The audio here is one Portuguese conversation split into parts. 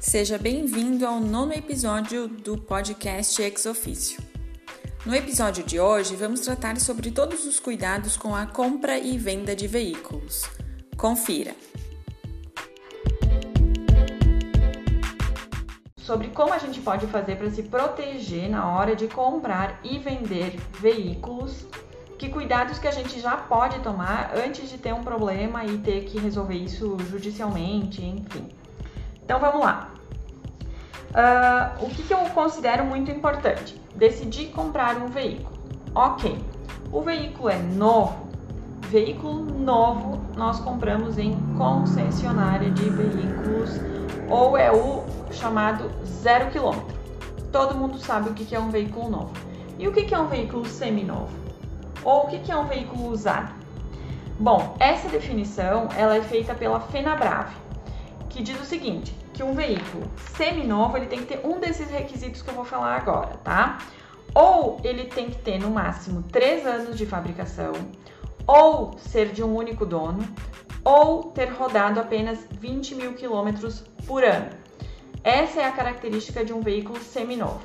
Seja bem-vindo ao nono episódio do podcast Ex Officio. No episódio de hoje, vamos tratar sobre todos os cuidados com a compra e venda de veículos. Confira! Sobre como a gente pode fazer para se proteger na hora de comprar e vender veículos que cuidados que a gente já pode tomar antes de ter um problema e ter que resolver isso judicialmente, enfim. Então vamos lá. Uh, o que, que eu considero muito importante? Decidir comprar um veículo. Ok, o veículo é novo. Veículo novo nós compramos em concessionária de veículos ou é o chamado zero quilômetro. Todo mundo sabe o que é um veículo novo. E o que é um veículo seminovo? Ou o que é um veículo usado? Bom, essa definição ela é feita pela FenaBrave, que diz o seguinte, que um veículo seminovo ele tem que ter um desses requisitos que eu vou falar agora, tá? Ou ele tem que ter no máximo 3 anos de fabricação, ou ser de um único dono, ou ter rodado apenas 20 mil quilômetros por ano. Essa é a característica de um veículo seminovo.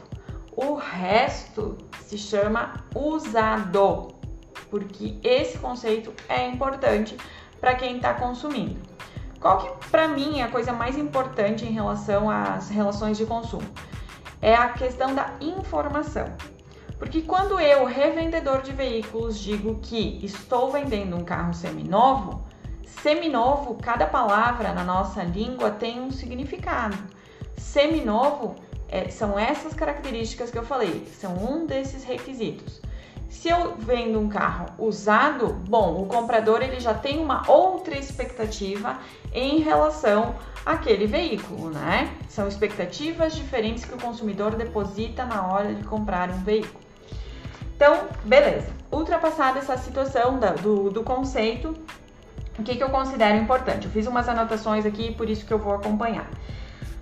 O resto se chama usado porque esse conceito é importante para quem está consumindo. Qual que para mim é a coisa mais importante em relação às relações de consumo? É a questão da informação. Porque quando eu, revendedor de veículos, digo que estou vendendo um carro seminovo, seminovo, cada palavra na nossa língua tem um significado. Seminovo é, são essas características que eu falei, são um desses requisitos. Se eu vendo um carro usado, bom, o comprador ele já tem uma outra expectativa em relação àquele veículo, né? São expectativas diferentes que o consumidor deposita na hora de comprar um veículo. Então, beleza. Ultrapassada essa situação do, do conceito, o que, que eu considero importante? Eu fiz umas anotações aqui, por isso que eu vou acompanhar.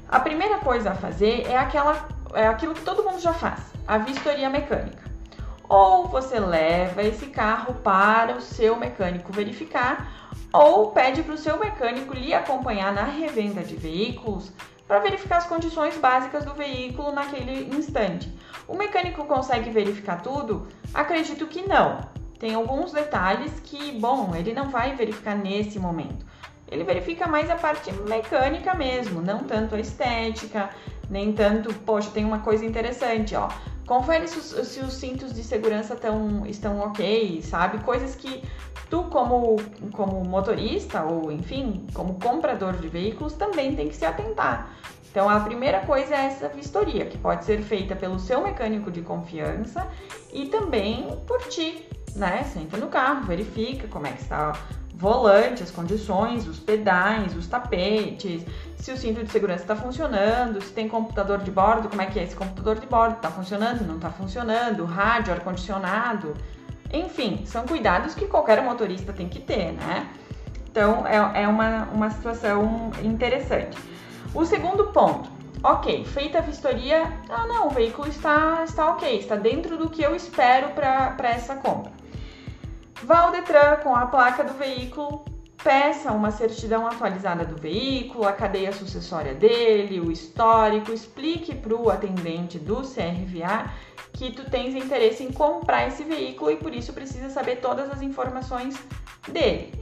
A primeira coisa a fazer é aquela, é aquilo que todo mundo já faz, a vistoria mecânica ou você leva esse carro para o seu mecânico verificar, ou pede para o seu mecânico lhe acompanhar na revenda de veículos para verificar as condições básicas do veículo naquele instante. O mecânico consegue verificar tudo? Acredito que não. Tem alguns detalhes que, bom, ele não vai verificar nesse momento. Ele verifica mais a parte mecânica mesmo, não tanto a estética, nem tanto, poxa, tem uma coisa interessante, ó. Confere se os, se os cintos de segurança tão, estão ok, sabe? Coisas que tu, como, como motorista ou, enfim, como comprador de veículos, também tem que se atentar. Então, a primeira coisa é essa vistoria, que pode ser feita pelo seu mecânico de confiança e também por ti, né? Senta no carro, verifica como é que está volante, as condições, os pedais, os tapetes, se o cinto de segurança está funcionando, se tem computador de bordo, como é que é esse computador de bordo, está funcionando, não está funcionando, rádio, ar-condicionado, enfim, são cuidados que qualquer motorista tem que ter, né? Então é, é uma, uma situação interessante. O segundo ponto, ok, feita a vistoria, ah não, o veículo está, está ok, está dentro do que eu espero para essa compra. Vá ao Detran com a placa do veículo, peça uma certidão atualizada do veículo, a cadeia sucessória dele, o histórico, explique para o atendente do CRVA que tu tens interesse em comprar esse veículo e por isso precisa saber todas as informações dele.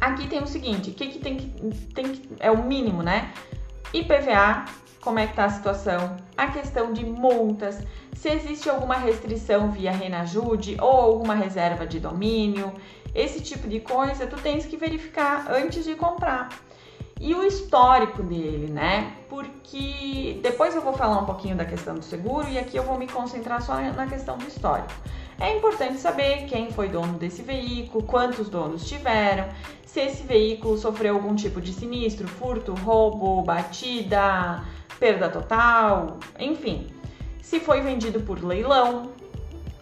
Aqui tem o seguinte, o que, que tem que tem que, é o mínimo, né? IPVA, como é que tá a situação, a questão de multas, se existe alguma restrição via Renajude ou alguma reserva de domínio, esse tipo de coisa tu tens que verificar antes de comprar. E o histórico dele, né? Porque depois eu vou falar um pouquinho da questão do seguro e aqui eu vou me concentrar só na questão do histórico. É importante saber quem foi dono desse veículo, quantos donos tiveram, se esse veículo sofreu algum tipo de sinistro, furto, roubo, batida, perda total, enfim se foi vendido por leilão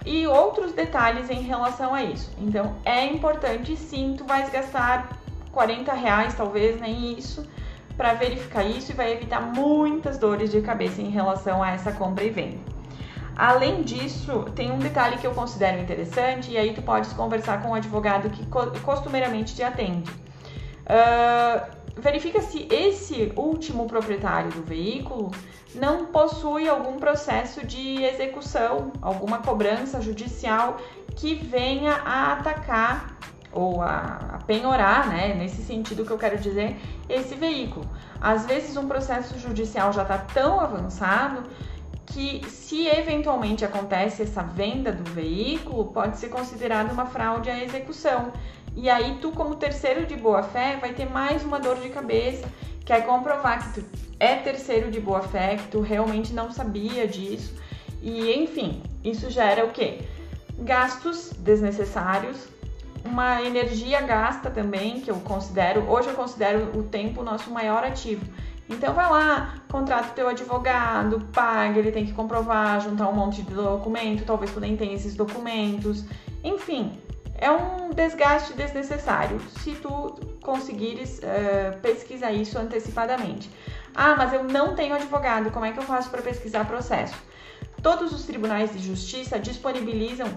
e outros detalhes em relação a isso. Então é importante sim, tu vais gastar 40 reais, talvez nem isso, para verificar isso e vai evitar muitas dores de cabeça em relação a essa compra e venda. Além disso, tem um detalhe que eu considero interessante e aí tu podes conversar com o advogado que costumeiramente te atende. Uh, verifica se esse último proprietário do veículo não possui algum processo de execução, alguma cobrança judicial que venha a atacar ou a, penhorar, né, nesse sentido que eu quero dizer, esse veículo. Às vezes um processo judicial já está tão avançado que se eventualmente acontece essa venda do veículo, pode ser considerado uma fraude à execução. E aí tu, como terceiro de boa fé, vai ter mais uma dor de cabeça, que é comprovar que tu é terceiro de boa fé, que tu realmente não sabia disso. E enfim, isso gera o quê? Gastos desnecessários, uma energia gasta também, que eu considero, hoje eu considero o tempo nosso maior ativo. Então vai lá, contrata o teu advogado, paga, ele tem que comprovar, juntar um monte de documento, talvez tu nem tenha esses documentos. Enfim, é um desgaste desnecessário se tu conseguires uh, pesquisar isso antecipadamente. Ah, mas eu não tenho advogado, como é que eu faço para pesquisar processo? Todos os tribunais de justiça disponibilizam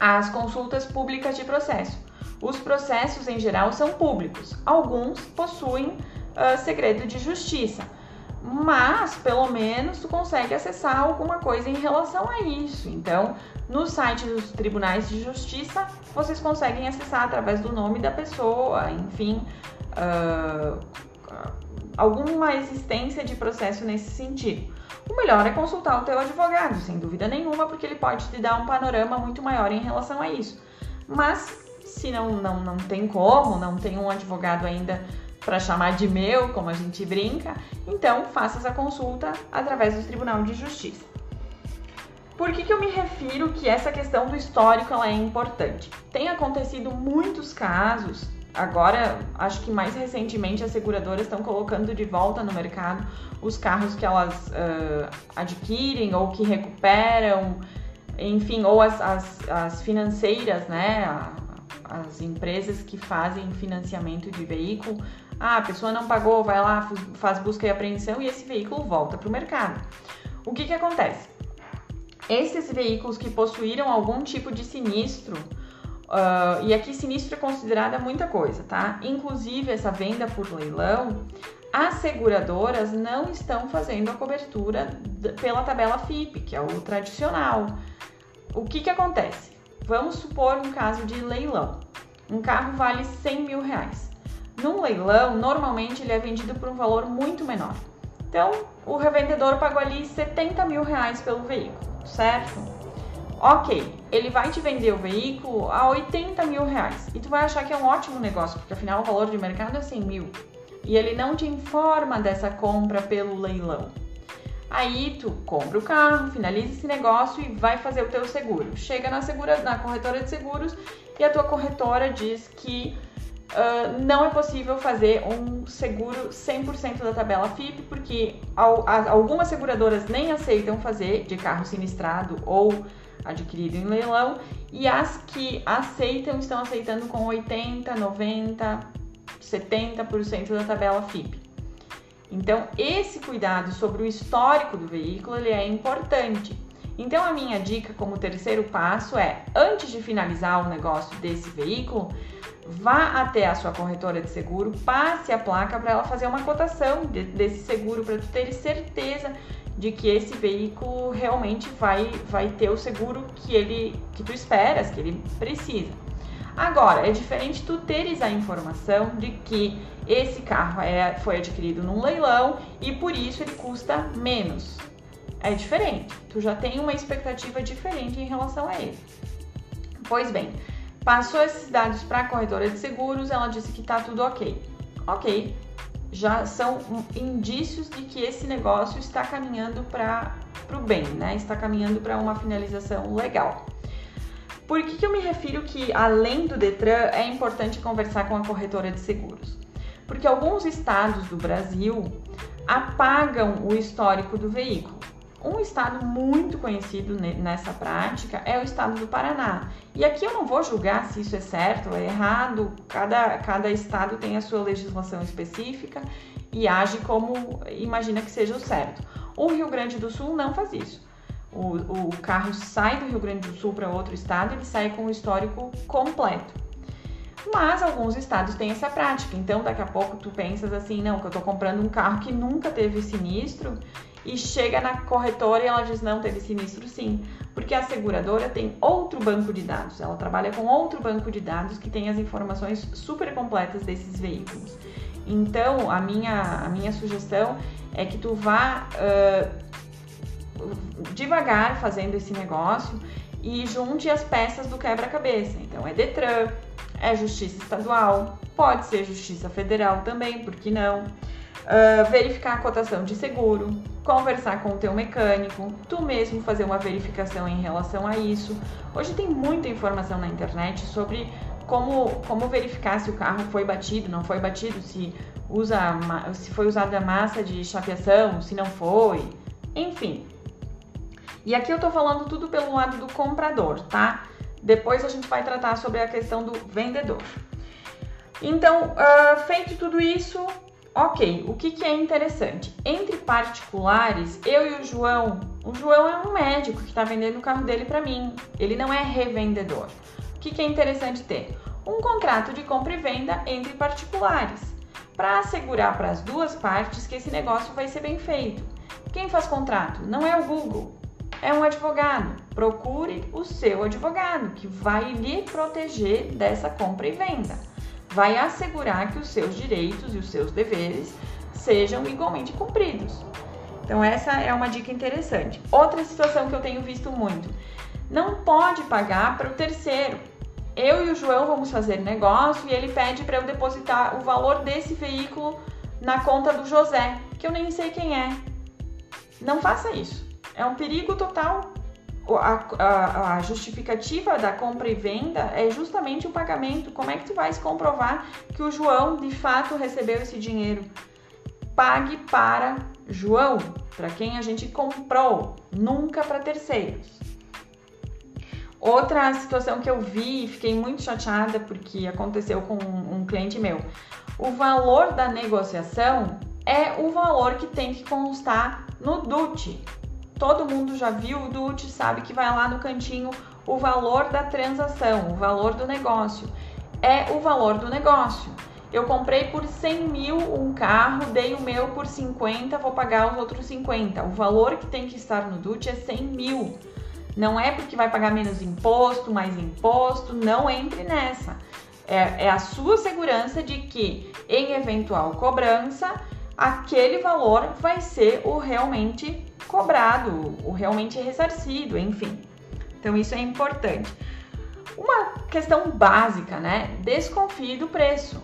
as consultas públicas de processo. Os processos em geral são públicos, alguns possuem uh, segredo de justiça, mas pelo menos tu consegue acessar alguma coisa em relação a isso. Então, no site dos tribunais de justiça, vocês conseguem acessar através do nome da pessoa, enfim, uh, alguma existência de processo nesse sentido o melhor é consultar o teu advogado, sem dúvida nenhuma, porque ele pode te dar um panorama muito maior em relação a isso. Mas se não, não, não tem como, não tem um advogado ainda para chamar de meu, como a gente brinca, então faça essa consulta através do Tribunal de Justiça. Por que, que eu me refiro que essa questão do histórico ela é importante? Tem acontecido muitos casos agora, acho que mais recentemente, as seguradoras estão colocando de volta no mercado os carros que elas uh, adquirem ou que recuperam, enfim, ou as, as, as financeiras, né? As empresas que fazem financiamento de veículo. Ah, a pessoa não pagou, vai lá, faz busca e apreensão e esse veículo volta para o mercado. O que, que acontece? Esses veículos que possuíram algum tipo de sinistro Uh, e aqui sinistro é considerada muita coisa, tá? Inclusive essa venda por leilão, as seguradoras não estão fazendo a cobertura pela tabela FIP, que é o tradicional. O que que acontece? Vamos supor um caso de leilão. Um carro vale 100 mil reais. Num leilão, normalmente ele é vendido por um valor muito menor. Então, o revendedor pagou ali 70 mil reais pelo veículo, certo? Ok, ele vai te vender o veículo a 80 mil reais e tu vai achar que é um ótimo negócio, porque afinal o valor de mercado é 100 mil e ele não te informa dessa compra pelo leilão. Aí tu compra o carro, finaliza esse negócio e vai fazer o teu seguro. Chega na, segura, na corretora de seguros e a tua corretora diz que uh, não é possível fazer um seguro 100% da tabela FIP, porque algumas seguradoras nem aceitam fazer de carro sinistrado ou adquirido em leilão e as que aceitam estão aceitando com 80, 90, 70% da tabela FIP. Então, esse cuidado sobre o histórico do veículo ele é importante. Então, a minha dica como terceiro passo é, antes de finalizar o negócio desse veículo, vá até a sua corretora de seguro, passe a placa para ela fazer uma cotação de, desse seguro para ter certeza de que esse veículo realmente vai, vai ter o seguro que ele que tu esperas, que ele precisa. Agora, é diferente tu teres a informação de que esse carro é, foi adquirido num leilão e por isso ele custa menos. É diferente. Tu já tem uma expectativa diferente em relação a ele. Pois bem, passou esses dados para a corretora de seguros, ela disse que tá tudo ok. Ok, já são indícios de que esse negócio está caminhando para o bem, né? Está caminhando para uma finalização legal. Por que, que eu me refiro que, além do Detran, é importante conversar com a corretora de seguros? Porque alguns estados do Brasil apagam o histórico do veículo. Um estado muito conhecido nessa prática é o estado do Paraná. E aqui eu não vou julgar se isso é certo ou é errado, cada, cada estado tem a sua legislação específica e age como imagina que seja o certo. O Rio Grande do Sul não faz isso. O, o carro sai do Rio Grande do Sul para outro estado, ele sai com o histórico completo. Mas alguns estados têm essa prática. Então, daqui a pouco tu pensas assim, não, que eu tô comprando um carro que nunca teve sinistro e chega na corretora e ela diz não teve sinistro sim, porque a seguradora tem outro banco de dados, ela trabalha com outro banco de dados que tem as informações super completas desses veículos. Então a minha, a minha sugestão é que tu vá uh, devagar fazendo esse negócio e junte as peças do quebra-cabeça. Então é Detran, é Justiça Estadual, pode ser Justiça Federal também, por que não? Uh, verificar a cotação de seguro, conversar com o teu mecânico, tu mesmo fazer uma verificação em relação a isso. Hoje tem muita informação na internet sobre como, como verificar se o carro foi batido, não foi batido, se, usa, se foi usada massa de chapeação, se não foi, enfim. E aqui eu tô falando tudo pelo lado do comprador, tá? Depois a gente vai tratar sobre a questão do vendedor. Então, uh, feito tudo isso, Ok, o que, que é interessante? Entre particulares, eu e o João, o João é um médico que está vendendo o carro dele para mim, ele não é revendedor. O que, que é interessante ter? Um contrato de compra e venda entre particulares, para assegurar para as duas partes que esse negócio vai ser bem feito. Quem faz contrato? Não é o Google, é um advogado. Procure o seu advogado que vai lhe proteger dessa compra e venda vai assegurar que os seus direitos e os seus deveres sejam igualmente cumpridos. Então, essa é uma dica interessante. Outra situação que eu tenho visto muito: não pode pagar para o terceiro. Eu e o João vamos fazer negócio e ele pede para eu depositar o valor desse veículo na conta do José, que eu nem sei quem é. Não faça isso. É um perigo total a, a, a, justificativa da compra e venda é justamente o pagamento. Como é que tu vais comprovar que o João de fato recebeu esse dinheiro? Pague para João, para quem a gente comprou, nunca para terceiros. Outra situação que eu vi e fiquei muito chateada porque aconteceu com um, um cliente meu. O valor da negociação é o valor que tem que constar no DUT, todo mundo já viu, o DUT sabe que vai lá no cantinho o valor da transação, o valor do negócio. É o valor do negócio. Eu comprei por 100 mil um carro, dei o meu por 50, vou pagar os outros 50. O valor que tem que estar no DUT é 100 mil. Não é porque vai pagar menos imposto, mais imposto, não entre nessa. É, é a sua segurança de que, em eventual cobrança, aquele valor vai ser o realmente cobrado, o realmente ressarcido, enfim. Então isso é importante. Uma questão básica, né? Desconfie do preço.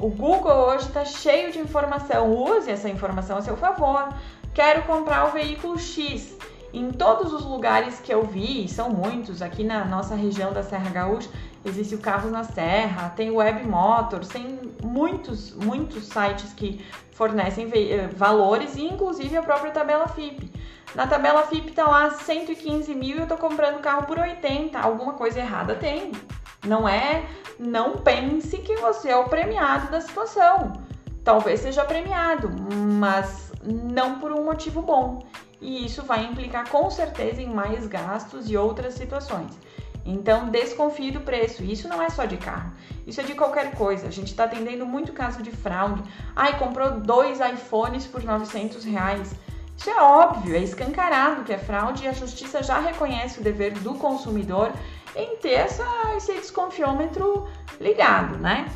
O Google hoje está cheio de informação, use essa informação a seu favor. Quero comprar o veículo X. Em todos os lugares que eu vi, são muitos, aqui na nossa região da Serra Gaúcha, existe o Carros na Serra, tem o Web Motors, tem muitos, muitos sites que fornecem eh, valores e inclusive a própria tabela FIP. Na tabela FIP tá lá 115 mil e eu tô comprando carro por 80. Alguma coisa errada tem. Não é, não pense que você é o premiado da situação. Talvez seja premiado, mas não por um motivo bom. E isso vai implicar com certeza em mais gastos e outras situações. Então, desconfie do preço. Isso não é só de carro, isso é de qualquer coisa. A gente está atendendo muito caso de fraude. Ai, comprou dois iPhones por 900 reais. Isso é óbvio, é escancarado que é fraude e a justiça já reconhece o dever do consumidor em ter essa, esse desconfiômetro ligado, né?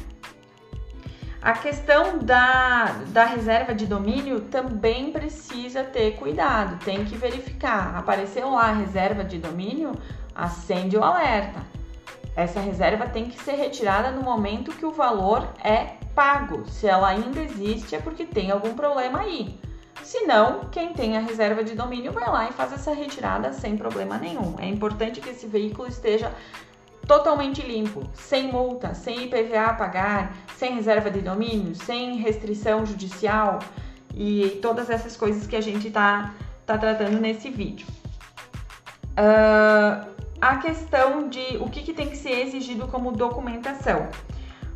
A questão da, da reserva de domínio também precisa ter cuidado, tem que verificar. Apareceu lá a reserva de domínio, acende o alerta. Essa reserva tem que ser retirada no momento que o valor é pago. Se ela ainda existe, é porque tem algum problema aí. Se não, quem tem a reserva de domínio vai lá e faz essa retirada sem problema nenhum. É importante que esse veículo esteja totalmente limpo, sem multa, sem IPVA a pagar, sem reserva de domínio, sem restrição judicial e todas essas coisas que a gente está tá tratando nesse vídeo. Uh, a questão de o que, que tem que ser exigido como documentação.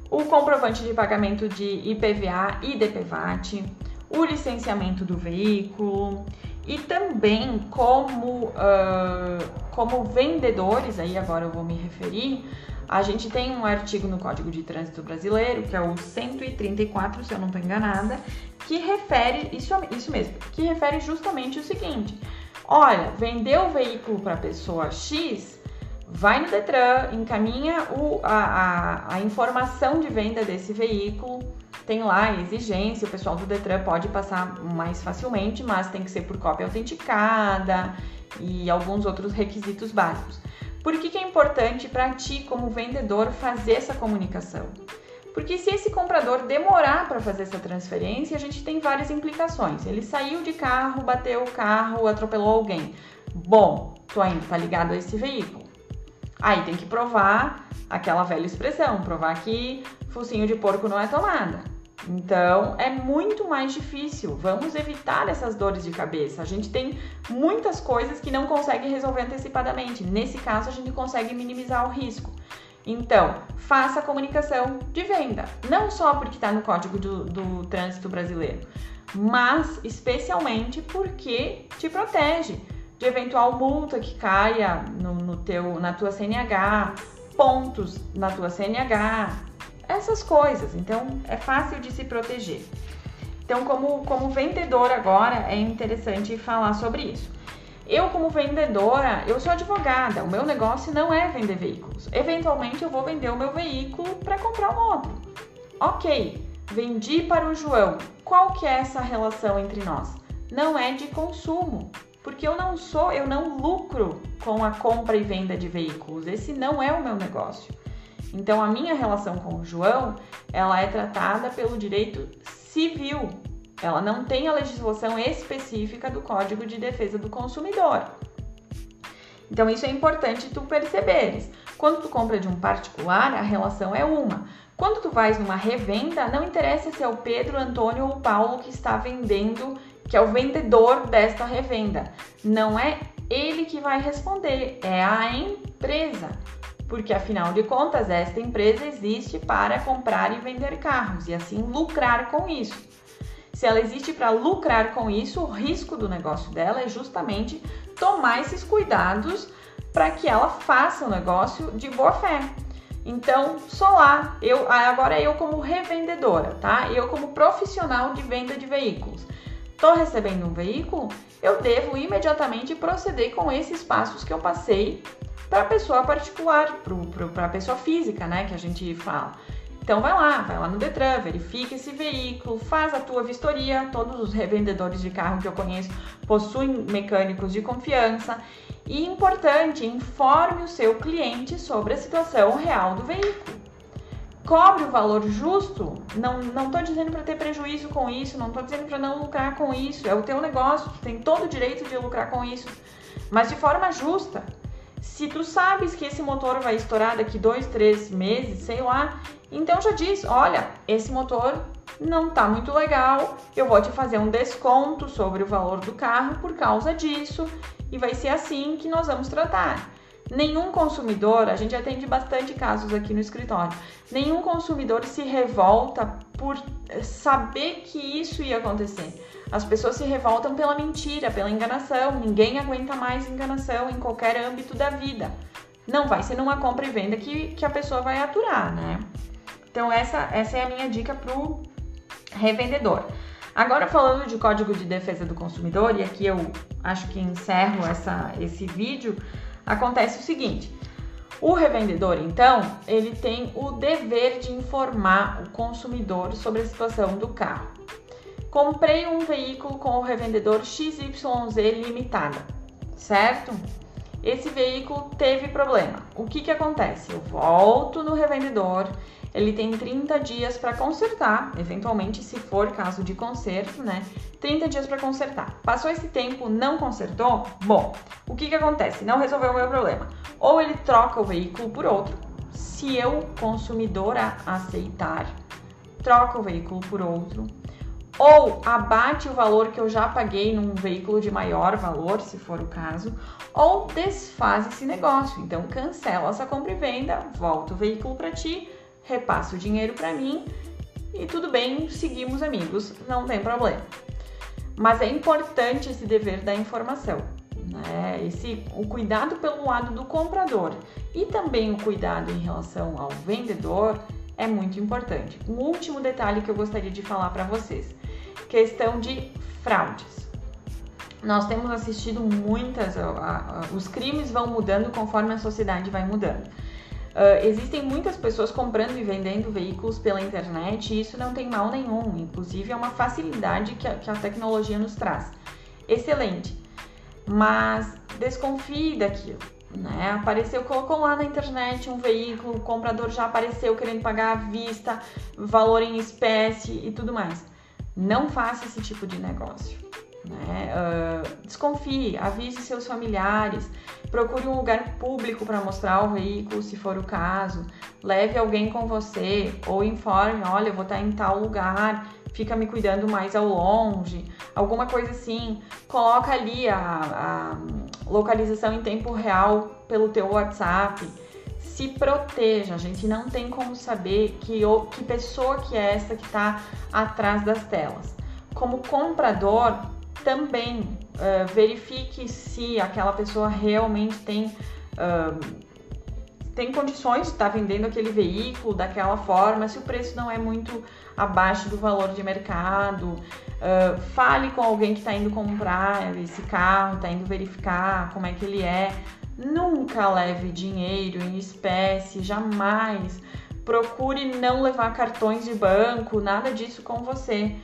O comprovante de pagamento de IPVA e DPVAT, o licenciamento do veículo E também como, uh, como vendedores, aí agora eu vou me referir, a gente tem um artigo no Código de Trânsito Brasileiro, que é o 134, se eu não estou enganada, que refere, isso, isso mesmo, que refere justamente o seguinte: olha, vendeu o veículo para a pessoa X, vai no Detran, encaminha o, a, a, a informação de venda desse veículo, tem lá a exigência, o pessoal do Detran pode passar mais facilmente, mas tem que ser por cópia autenticada e alguns outros requisitos básicos. Por que, que é importante para ti, como vendedor, fazer essa comunicação? Porque se esse comprador demorar para fazer essa transferência, a gente tem várias implicações. Ele saiu de carro, bateu o carro, atropelou alguém. Bom, tu ainda está ligado a esse veículo. Aí tem que provar aquela velha expressão, provar que focinho de porco não é tomada. Então é muito mais difícil. Vamos evitar essas dores de cabeça. A gente tem muitas coisas que não consegue resolver antecipadamente. Nesse caso, a gente consegue minimizar o risco. Então, faça a comunicação de venda, não só porque está no Código do, do Trânsito Brasileiro, mas especialmente porque te protege de eventual multa que caia no, teu, na tua CNH, pontos na tua CNH, essas coisas. Então é fácil de se proteger. Então, como, como vendedora agora, é interessante falar sobre isso. Eu, como vendedora, eu sou advogada. O meu negócio não é vender veículos. Eventualmente, eu vou vender o meu veículo para comprar um outro. Ok, vendi para o João. Qual que é essa relação entre nós? Não é de consumo, porque eu não sou, eu não lucro com a compra e venda de veículos. Esse não é o meu negócio. Então a minha relação com o João, ela é tratada pelo direito civil. Ela não tem a legislação específica do Código de Defesa do Consumidor. Então isso é importante tu perceberes. Quando tu compra de um particular, a relação é uma. Quando tu vais numa revenda, não interessa se é o Pedro, Antônio ou Paulo que está vendendo, que é o vendedor desta revenda. Não é ele que vai responder, é a empresa porque afinal de contas, esta empresa existe para comprar e vender carros e assim lucrar com isso. Se ela existe para lucrar com isso, o risco do negócio dela é justamente tomar esses cuidados para que ela faça o negócio de boa fé. Então, só lá, eu agora eu como revendedora, tá? Eu como profissional de venda de veículos. Estou recebendo um veículo, eu devo imediatamente proceder com esses passos que eu passei para a pessoa particular, para a pessoa física, né, que a gente fala. Então vai lá, vai lá no Detran, verifica esse veículo, faz a tua vistoria. Todos os revendedores de carro que eu conheço possuem mecânicos de confiança. E importante, informe o seu cliente sobre a situação real do veículo. Cobre o valor justo. Não não tô dizendo para ter prejuízo com isso, não tô dizendo para não lucrar com isso. É o teu negócio, tu tem todo o direito de lucrar com isso, mas de forma justa. Se tu sabes que esse motor vai estourar daqui dois, três meses, sei lá, então já diz, olha, esse motor não tá muito legal, eu vou te fazer um desconto sobre o valor do carro por causa disso e vai ser assim que nós vamos tratar. Nenhum consumidor, a gente atende bastante casos aqui no escritório, nenhum consumidor se revolta por saber que isso ia acontecer. As pessoas se revoltam pela mentira, pela enganação. Ninguém aguenta mais enganação em qualquer âmbito da vida. Não vai ser numa compra e venda que, que a pessoa vai aturar, né? Então, essa, essa é a minha dica pro revendedor. Agora, falando de Código de Defesa do Consumidor, e aqui eu acho que encerro essa, esse vídeo, acontece o seguinte. O revendedor, então, ele tem o dever de informar o consumidor sobre a situação do carro. Comprei um veículo com o revendedor XYZ Limitada, certo? Esse veículo teve problema. O que, que acontece? Eu volto no revendedor, ele tem 30 dias para consertar, eventualmente, se for caso de conserto, né? 30 dias para consertar. Passou esse tempo, não consertou? Bom, o que, que acontece? Não resolveu o meu problema. Ou ele troca o veículo por outro, se eu, consumidora, aceitar, troca o veículo por outro ou abate o valor que eu já paguei num veículo de maior valor, se for o caso, ou desfaz esse negócio. Então cancela essa compra e venda, volta o veículo para ti, repassa o dinheiro para mim e tudo bem, seguimos amigos, não tem problema. Mas é importante esse dever da informação, né? Esse, o cuidado pelo lado do comprador e também o cuidado em relação ao vendedor é muito importante. Um último detalhe que eu gostaria de falar para vocês: questão de fraudes. Nós temos assistido muitas, os crimes vão mudando conforme a sociedade vai mudando. Uh, existem muitas pessoas comprando e vendendo veículos pela internet e isso não tem mal nenhum, inclusive é uma facilidade que a, que a tecnologia nos traz. Excelente, mas desconfie daquilo. Né? Apareceu, colocou lá na internet um veículo, o comprador já apareceu querendo pagar à vista, valor em espécie e tudo mais. Não faça esse tipo de negócio. Né? Uh, desconfie, avise seus familiares, procure um lugar público para mostrar o veículo, se for o caso, leve alguém com você ou informe: olha, eu vou estar em tal lugar, fica me cuidando mais ao longe, alguma coisa assim. Coloca ali a, a localização em tempo real pelo teu WhatsApp. Se proteja, a gente não tem como saber que, que pessoa que é essa que está atrás das telas. Como comprador, também uh, verifique se aquela pessoa realmente tem, uh, tem condições de estar tá vendendo aquele veículo daquela forma, se o preço não é muito abaixo do valor de mercado. Uh, fale com alguém que está indo comprar esse carro, está indo verificar como é que ele é. Nunca leve dinheiro em espécie, jamais. Procure não levar cartões de banco, nada disso com você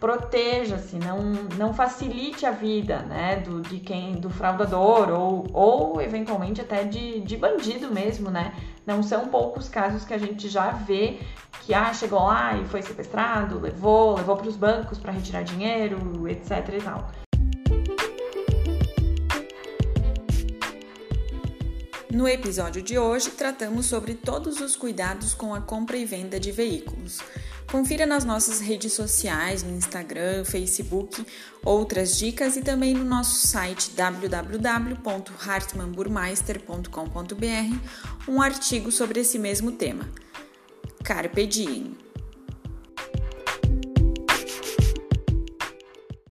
proteja-se, não, não facilite a vida, né, do, de quem, do fraudador ou, ou eventualmente até de, de bandido mesmo, né? Não são poucos casos que a gente já vê que ah, chegou lá e foi sequestrado, levou, levou para os bancos para retirar dinheiro, etc e tal. No episódio de hoje, tratamos sobre todos os cuidados com a compra e venda de veículos. Confira nas nossas redes sociais, no Instagram, Facebook, outras dicas e também no nosso site www.hartmannburmeister.com.br um artigo sobre esse mesmo tema. Carpe diem!